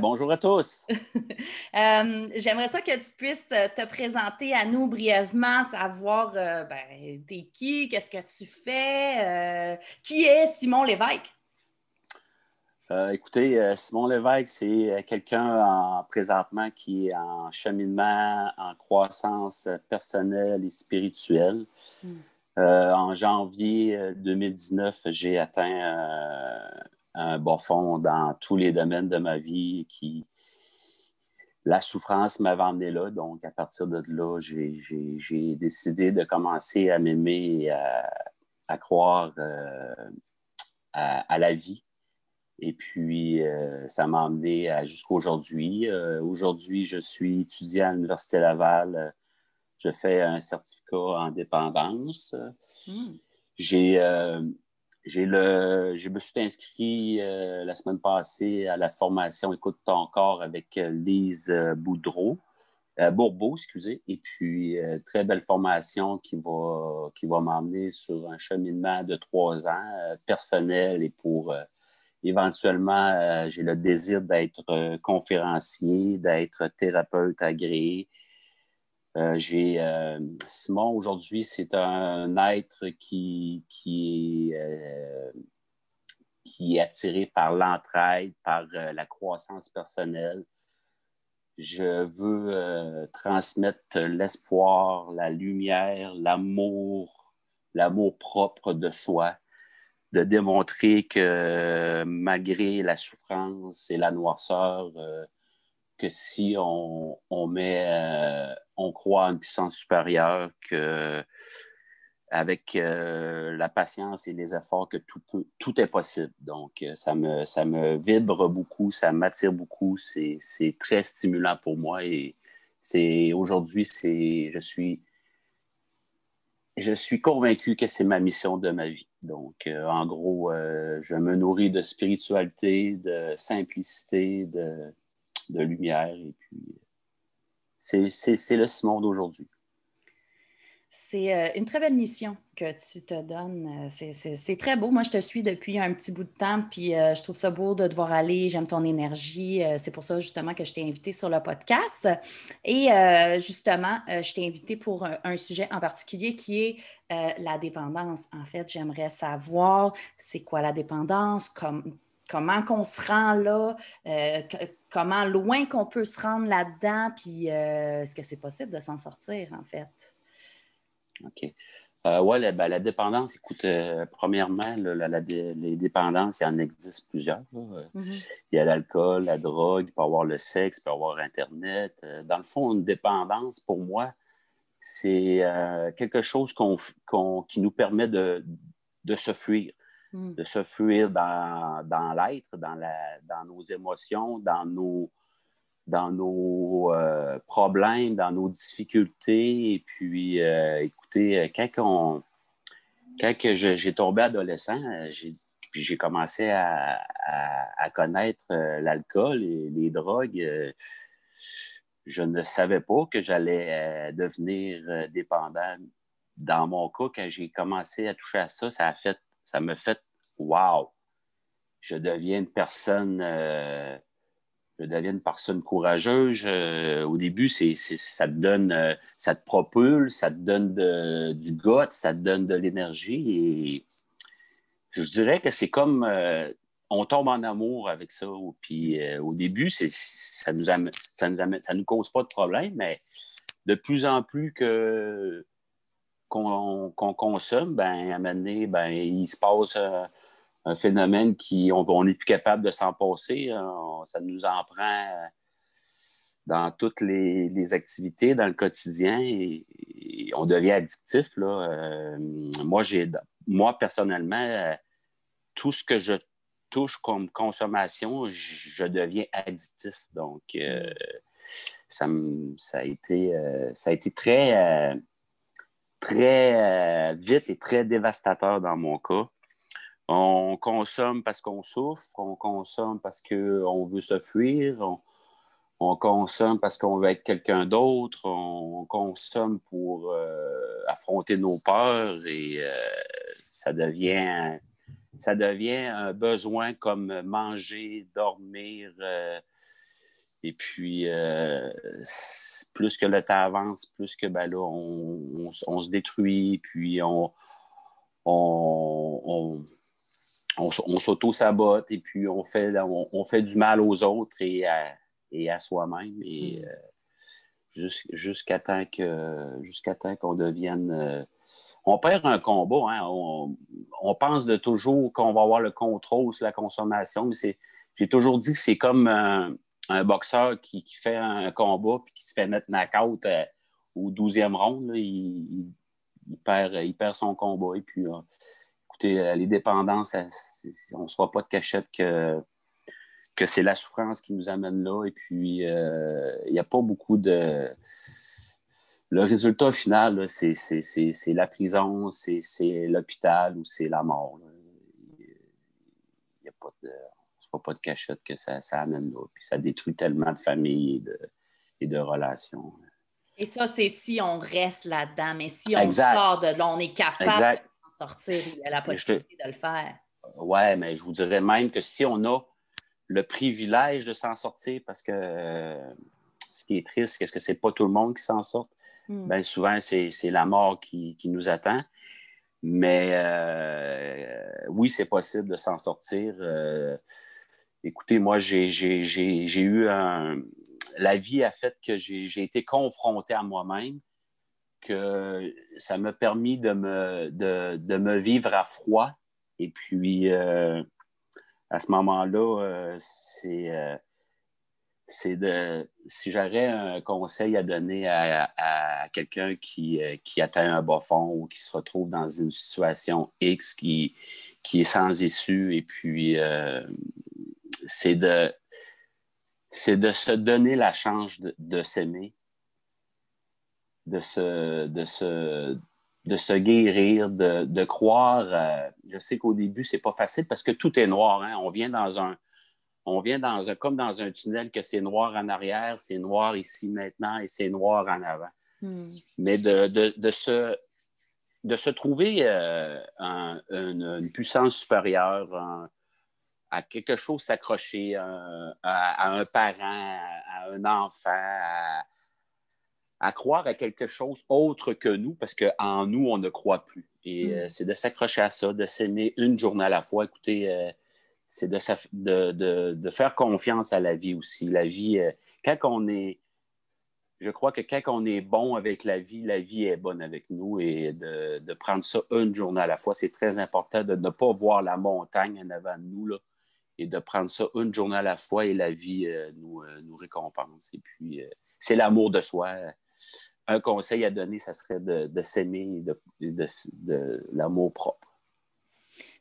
bonjour à tous. Euh, j'aimerais ça que tu puisses euh, te présenter à nous brièvement, savoir euh, ben, t'es qui, qu'est-ce que tu fais, qui est Simon Lévesque? écoutez, Simon Lévesque, c'est quelqu'un présentement qui est en cheminement, en croissance personnelle et spirituelle. Hmm. en janvier 2019, j'ai atteint un bas fond dans tous les domaines de ma vie qui la souffrance m'avait emmené là. Donc, à partir de là, j'ai décidé de commencer à m'aimer et à, croire euh, à, la vie. Et puis, euh, ça m'a emmené jusqu'à aujourd'hui. Euh, aujourd'hui, je suis étudiant à l'Université Laval. Je fais un certificat en dépendance. Hmm. J'ai j'ai le, je me suis inscrit euh, la semaine passée à la formation Écoute ton corps avec euh, Lise euh, Boudreau, Bourbeau, excusez, et puis très belle formation qui va, qui va m'emmener sur un cheminement de trois ans personnel et pour éventuellement, j'ai le désir d'être conférencier, d'être thérapeute agréé, euh, euh, Simon, aujourd'hui, c'est un être qui, qui, euh, qui est attiré par l'entraide, par la croissance personnelle. Je veux transmettre l'espoir, la lumière, l'amour, l'amour propre de soi, de démontrer que malgré la souffrance et la noirceur, que si on, met, euh, on croit à une puissance supérieure, que avec euh, la patience et les efforts, que tout, tout est possible. Donc, euh, ça me, ça me vibre beaucoup, ça m'attire beaucoup, c'est très stimulant pour moi et c'est aujourd'hui, c'est je suis je suis convaincu que c'est ma mission de ma vie. Donc, en gros, je me nourris de spiritualité, de simplicité, de, de lumière. Et puis, c'est le Simon d'aujourd'hui. C'est euh, une très belle mission que tu te donnes. Euh, c'est très beau. Moi, je te suis depuis un petit bout de temps, puis euh, je trouve ça beau de te voir aller. J'aime ton énergie. c'est pour ça, justement, que je t'ai invité sur le podcast. Et justement, je t'ai invité pour un, sujet en particulier qui est la dépendance. En fait, j'aimerais savoir c'est quoi la dépendance, comme, comment qu'on se rend là, euh, comment loin qu'on peut se rendre là-dedans, puis euh, est-ce que c'est possible de s'en sortir, en fait? OK. Euh, oui, ben, la, dépendance, écoute, premièrement, les dépendances, il y en existe plusieurs. Mm-hmm. Il y a l'alcool, la drogue, il peut y avoir le sexe, il peut y avoir Internet. dans le fond, une dépendance, pour moi, c'est quelque chose qui nous permet de se fuir. Mm. de se fuir dans, l'être, dans, dans nos émotions, dans nos, dans nos euh, problèmes, dans nos difficultés. Et puis, euh, écoutez, euh, quand, quand j'ai tombé adolescent, puis j'ai commencé à, connaître l'alcool et les drogues, je ne savais pas que j'allais devenir dépendant. Dans mon cas, quand j'ai commencé à toucher à ça, ça a fait ça me fait wow, je deviens une personne, euh, je deviens une personne courageuse. au début, c'est, ça te donne, euh, ça te propulse, ça te donne du goût, ça te donne de l'énergie. Et je dirais que c'est comme euh, on tombe en amour avec ça. Puis au début, ça nous ça nous ça nous cause pas de problème, mais de plus en plus que qu'on consomme, ben, à un moment donné, ben, il se passe euh, un phénomène qui, on n'est plus capable de s'en passer. Hein. ça nous en prend euh, dans toutes les, activités, dans le quotidien, et, on devient addictif. Là. Euh, moi, moi, personnellement, tout ce que je touche comme consommation, je deviens addictif. Donc, euh, ça, a été, euh, ça a été très, euh, très vite et très dévastateur dans mon cas. On consomme parce qu'on souffre, on consomme parce qu'on veut se fuir, on, consomme parce qu'on veut être quelqu'un d'autre, on, consomme pour affronter nos peurs et ça devient ça devient un besoin comme manger, dormir. Euh, et puis, euh, plus que le temps avance, plus que ben là, on, se détruit, puis on, on, s'auto-sabote, et puis on fait, on, fait du mal aux autres et à, et à soi-même. Et mm. euh, jusqu'à temps qu'on devienne on perd un combat. Hein. On, pense de toujours qu'on va avoir le contrôle sur la consommation, mais j'ai toujours dit que c'est comme un, boxeur qui, fait un combat puis qui se fait mettre knock-out euh, au 12e round. il, perd, il perd son combat. Et puis, euh, écoutez, euh, les dépendances, on ne sera pas de cachette que, que c'est la souffrance qui nous amène là. Et puis, il n'y a pas beaucoup de le résultat final, c'est la prison, c'est l'hôpital ou c'est la mort. Il n'y a pas de, on pas de cachette que ça, amène là. Puis ça détruit tellement de familles et de, relations. Et ça, c'est si on reste là-dedans. Mais si on sort de là, on est capable de sortir, il y a la possibilité de le faire. Oui, mais je vous dirais même que si on a le privilège de s'en sortir, parce que ce qui est triste, c'est que ce n'est pas tout le monde qui s'en sort? Hmm. Ben, souvent, c'est la mort qui, nous attend. Mais euh, oui, c'est possible de s'en sortir. Euh, écoutez, moi, j'ai eu un. La vie a fait que j'ai été confronté à moi-même, que ça m'a permis de me, vivre à froid. Et puis, euh, à ce moment-là, c'est c'est de si j'aurais un conseil à donner à, quelqu'un qui, euh, atteint un bas fond ou qui se retrouve dans une situation X qui, qui est sans issue, et puis euh, c'est de c'est de se donner la chance de, s'aimer, de se, de, se, de se guérir, de, croire. Euh, je sais qu'au début, c'est pas facile parce que tout est noir. Hein. On vient dans un, on vient dans un, comme dans un tunnel que c'est noir en arrière, c'est noir ici maintenant et c'est noir en avant. Hmm. Mais de, de, se, de se trouver euh, une, puissance supérieure, à quelque chose s'accrocher, à, un parent, à, un enfant, à, croire à quelque chose autre que nous, parce qu'en nous, on ne croit plus. Et hmm. euh, c'est de s'accrocher à ça, de s'aimer une journée à la fois. Écoutez, euh, c'est de, faire confiance à la vie aussi. La vie, euh, quand on est, je crois que quand on est bon avec la vie, la vie est bonne avec nous et de, prendre ça une journée à la fois, c'est très important de ne pas voir la montagne en avant de nous là, et de prendre ça une journée à la fois et la vie euh, nous, euh, nous récompense. Et puis, c'est l'amour de soi. Un conseil à donner, ça serait de, s'aimer et de l'amour propre.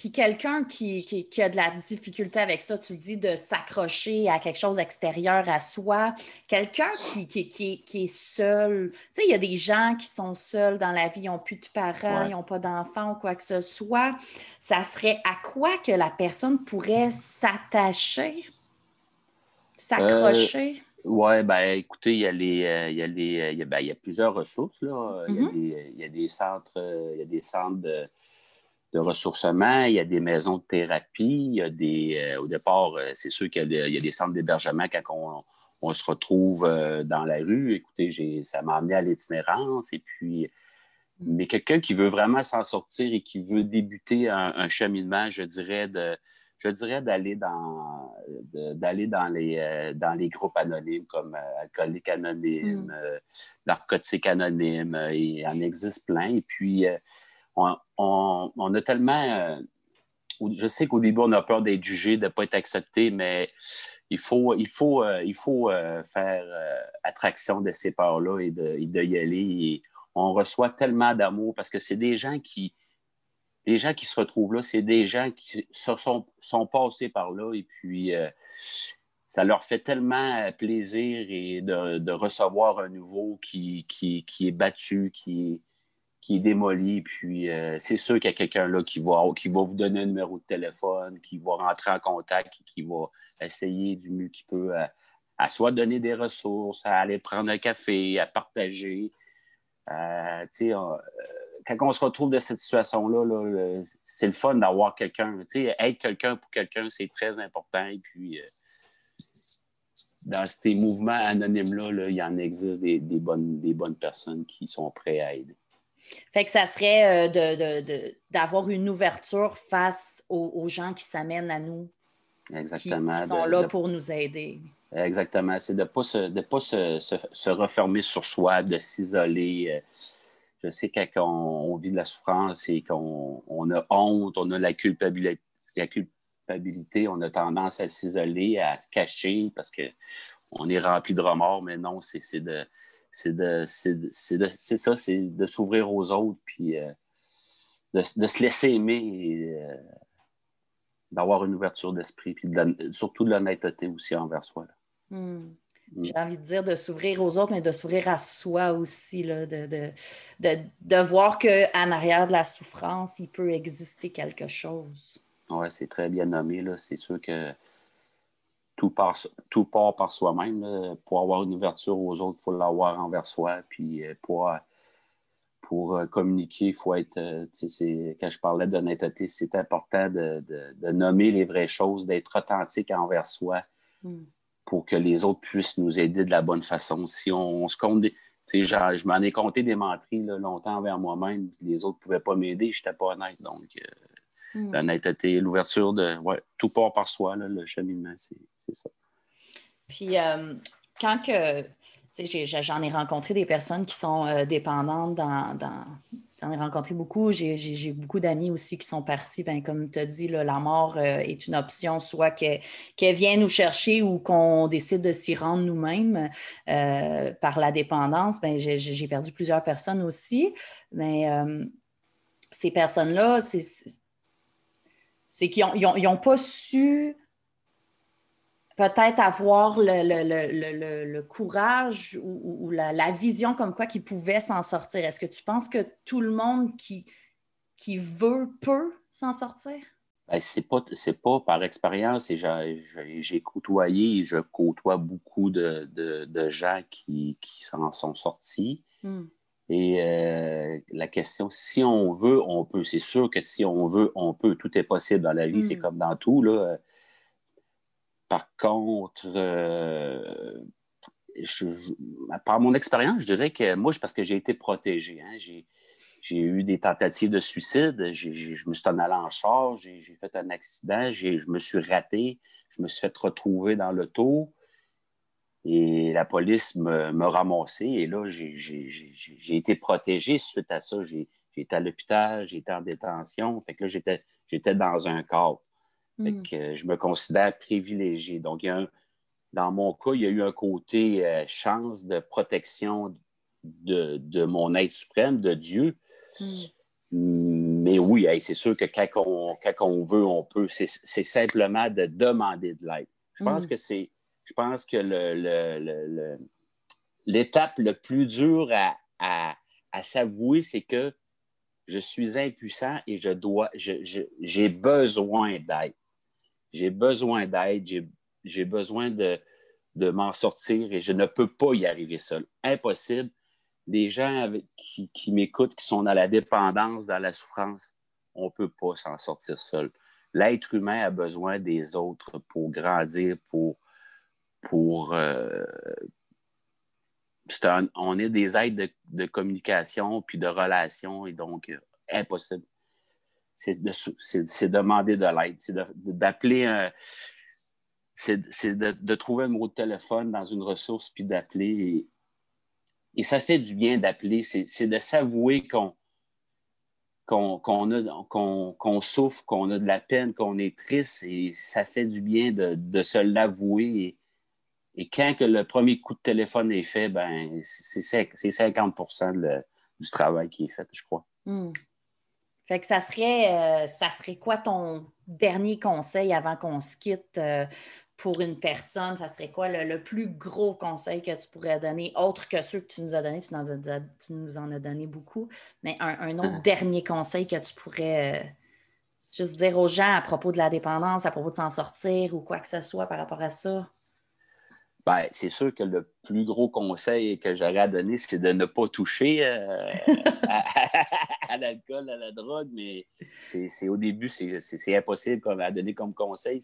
Puis quelqu'un qui, a de la difficulté avec ça, tu dis de s'accrocher à quelque chose extérieur à soi, quelqu'un qui, qui, est seul. Tu sais, il y a des gens qui sont seuls dans la vie, ils n'ont plus de parents, ils n'ont pas d'enfants ou quoi que ce soit. Ça serait à quoi que la personne pourrait s'attacher, s'accrocher? Euh, oui, ben écoutez, il y a les, euh, il y a les, il y a, ben, il y a plusieurs ressources là. il, y a mm-hmm. des, il y a des centres, il y a des centres de de ressourcement, il y a des maisons de thérapie, il y a des, euh, au départ, euh, c'est sûr qu'il y, a des centres d'hébergement quand on, se retrouve euh, dans la rue. Écoutez, ça m'a amené à l'itinérance. Et puis, mais quelqu'un qui veut vraiment s'en sortir et qui veut débuter un, cheminement, je dirais, de, je dirais d'aller dans, d'aller dans, les, dans les groupes anonymes comme Alcoolique Anonyme, mm. Narcotique Anonyme, il en existe plein. Et puis, on, a tellement. Euh, je sais qu'au début, on a peur d'être jugé, de ne pas être accepté, mais il faut, euh, euh, faire attraction de ces peurs-là et de, y aller. on reçoit tellement d'amour parce que c'est des gens qui, gens qui se retrouvent là, c'est des gens qui sont, sont passés par là et puis ça leur fait tellement plaisir de, recevoir un nouveau qui, est battu, qui, qui est démoli. Puis euh, c'est sûr qu'il y a quelqu'un là qui va, qui va vous donner un numéro de téléphone, qui va rentrer en contact, qui va essayer du mieux qu'il peut à, à, soit donner des ressources, à aller prendre un café, à partager. Euh, quand on se retrouve dans cette situation-là, c'est le fun d'avoir quelqu'un. Être quelqu'un pour quelqu'un, c'est très important. Et puis, euh, dans ces mouvements anonymes-là, il y en existe des, bonnes, des bonnes personnes qui sont prêtes à aider. Fait que ça serait euh, d'avoir une ouverture face aux, gens qui s'amènent à nous. Exactement. Qui, sont là pour nous aider. Exactement. C'est de ne pas, se, pas se, refermer sur soi, de s'isoler. Euh, je sais quand on, vit de la souffrance et qu'on a honte, on a la culpabilité, la culpabilité, on a tendance à s'isoler, à se cacher parce qu'on est rempli de remords, mais non, c'est de c'est de, ça, c'est de s'ouvrir aux autres, puis euh, de, se laisser aimer et euh, d'avoir une ouverture d'esprit, puis surtout de l'honnêteté aussi envers soi. Hmm. Mm. J'ai envie de dire de s'ouvrir aux autres, mais de s'ouvrir à soi aussi, là, de, de, de, voir qu'en arrière de la souffrance, il peut exister quelque chose. Oui, c'est très bien nommé. C'est sûr que tout part, tout part par soi-même. Pour avoir une ouverture aux autres, il faut l'avoir envers soi. Puis euh, pour, pour euh, communiquer, il faut être. Euh, quand je parlais d'honnêteté, c'est important de, nommer les vraies choses, d'être authentique envers soi. Mm pour que les autres puissent nous aider de la bonne façon. Si on, se compte des, je m'en ai compté des menteries longtemps envers moi-même, les autres ne pouvaient pas m'aider, je n'étais pas honnête. Donc, euh, hmm. l'honnêteté, l'ouverture de tout part par soi, le cheminement, c'est ça. Puis, euh, quand que J'en ai, rencontré des personnes qui sont euh, dépendantes dans, J'en ai rencontré beaucoup. J'ai beaucoup d'amis aussi qui sont partis. Ben, comme tu as dit, la mort euh, est une option, soit qu'elle vienne nous chercher ou qu'on décide de s'y rendre nous-mêmes euh, par la dépendance. Ben, J'ai perdu plusieurs personnes aussi. Mais ces personnes-là, c'est qu'ils n'ont pas su peut-être avoir le, courage ou, la, vision comme quoi qu'ils pouvaient s'en sortir. Est-ce que tu penses que tout le monde qui, qui veut peut s'en sortir? Ben, c'est pas, pas par expérience et j'ai côtoyé et je côtoie beaucoup de, gens qui, s'en sont sortis. Hmm. Et euh, la question, si on veut, on peut. C'est sûr que si on veut, on peut. Tout est possible dans la vie, c'est hmm. comme dans tout. Là. Par contre, euh, par mon expérience, je dirais que moi, parce que j'ai été protégé. Hein, j'ai eu des tentatives de suicide. je me suis en allé en charge, j'ai fait un accident, je me suis raté, je me suis fait retrouver dans l'auto et la police m'a ramassé. Et là, j'ai été protégé suite à ça. J'ai été à l'hôpital, j'ai été en détention. Fait que là, j'étais dans un corps. Hmm. je me considère privilégié. Donc, dans mon cas, il y a eu un côté euh, chance de protection de, mon être suprême, de Dieu. Hmm. Mais oui, c'est sûr que quand on, veut, on peut. C'est simplement de demander de l'aide. Je pense hmm. que c'est. Je pense que l'étape le, plus dure à, s'avouer, c'est que je suis impuissant et je dois, j'ai besoin d'aide j'ai besoin d'aide, j'ai besoin de, m'en sortir et je ne peux pas y arriver seul. Impossible. Les gens qui, m'écoutent, qui sont dans la dépendance, dans la souffrance, on ne peut pas s'en sortir seul. L'être humain a besoin des autres pour grandir, pour. Pour euh, on est des aides de, de, communication puis de relations et donc euh, impossible c'est demander de l'aide, c'est d'appeler un. C'est de, trouver un numéro de téléphone dans une ressource puis d'appeler. Et, ça fait du bien d'appeler. C'est de s'avouer qu'on qu'on souffre, qu'on a de la peine, qu'on est triste. Et ça fait du bien de, se l'avouer. Et, quand que le premier coup de téléphone est fait, ben c'est 50% du travail qui est fait, je crois. Hmm. Fait que ça serait, euh, ça serait quoi ton dernier conseil avant qu'on se quitte euh, pour une personne? Ça serait quoi le, plus gros conseil que tu pourrais donner, autre que ceux que tu nous as donnés? Tu, nous en as donné beaucoup, mais un, autre ah. dernier conseil que tu pourrais euh, juste dire aux gens à propos de la dépendance, à propos de s'en sortir ou quoi que ce soit par rapport à ça? Ben, c'est sûr que le plus gros conseil que j'aurais à donner, c'est de ne pas toucher euh, à, l'alcool, à la drogue, mais c'est au début, c'est impossible à donner comme conseil.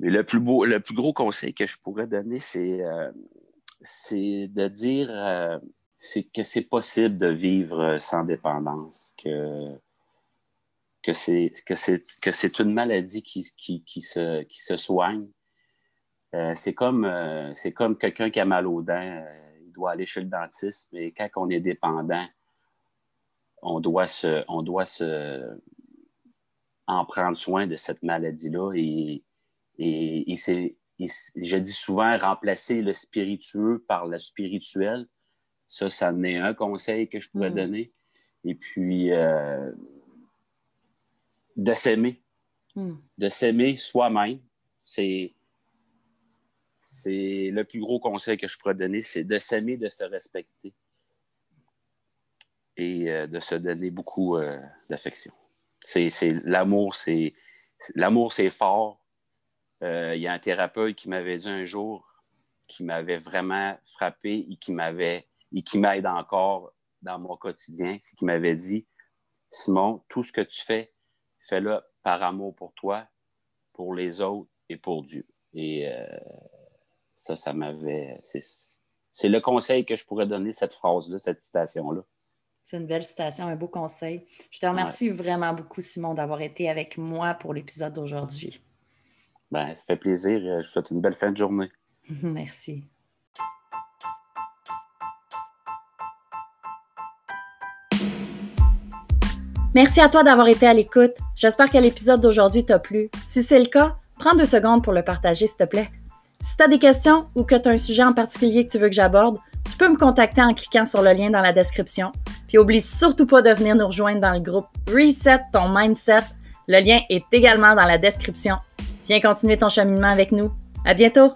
Mais le plus, beau, le plus gros conseil que je pourrais donner, c'est euh, de dire euh, que c'est possible de vivre sans dépendance, que, que c'est une maladie qui, qui, qui, se, qui se soigne euh, c'est comme, euh, comme quelqu'un qui a mal aux dents. Euh, il doit aller chez le dentiste, mais quand on est dépendant, on doit se, on doit se en prendre soin de cette maladie-là. Et, et, c'est, je dis souvent, remplacer le spiritueux par le spirituel. Ça, ça en est un conseil que je pourrais mm. donner. Et puis, de s'aimer. Mm. De s'aimer soi-même. C'est c'est le plus gros conseil que je pourrais donner, c'est de s'aimer, de se respecter et euh, de se donner beaucoup euh, d'affection. C'est, l'amour, c'est l'amour, c'est fort. Euh, il y a un thérapeute qui m'avait dit un jour, qui m'avait vraiment frappé et qui m'avait et qui m'aide encore dans mon quotidien, c'est qu'il m'avait dit Simon, tout ce que tu fais, fais-le par amour pour toi, pour les autres et pour Dieu. Ça, ça m'avait. C'est le conseil que je pourrais donner, cette phrase-là, cette citation-là. C'est une belle citation, un beau conseil. Je te remercie vraiment beaucoup, Simon, d'avoir été avec moi pour l'épisode d'aujourd'hui. Ben, ça fait plaisir. Je vous souhaite une belle fin de journée. Merci. Merci à toi d'avoir été à l'écoute. J'espère que l'épisode d'aujourd'hui t'a plu. Si c'est le cas, prends deux secondes pour le partager, s'il te plaît. Si tu as des questions ou que tu as un sujet en particulier que tu veux que j'aborde, tu peux me contacter en cliquant sur le lien dans la description. Puis oublie surtout pas de venir nous rejoindre dans le groupe Reset ton mindset. Le lien est également dans la description. Viens continuer ton cheminement avec nous. À bientôt!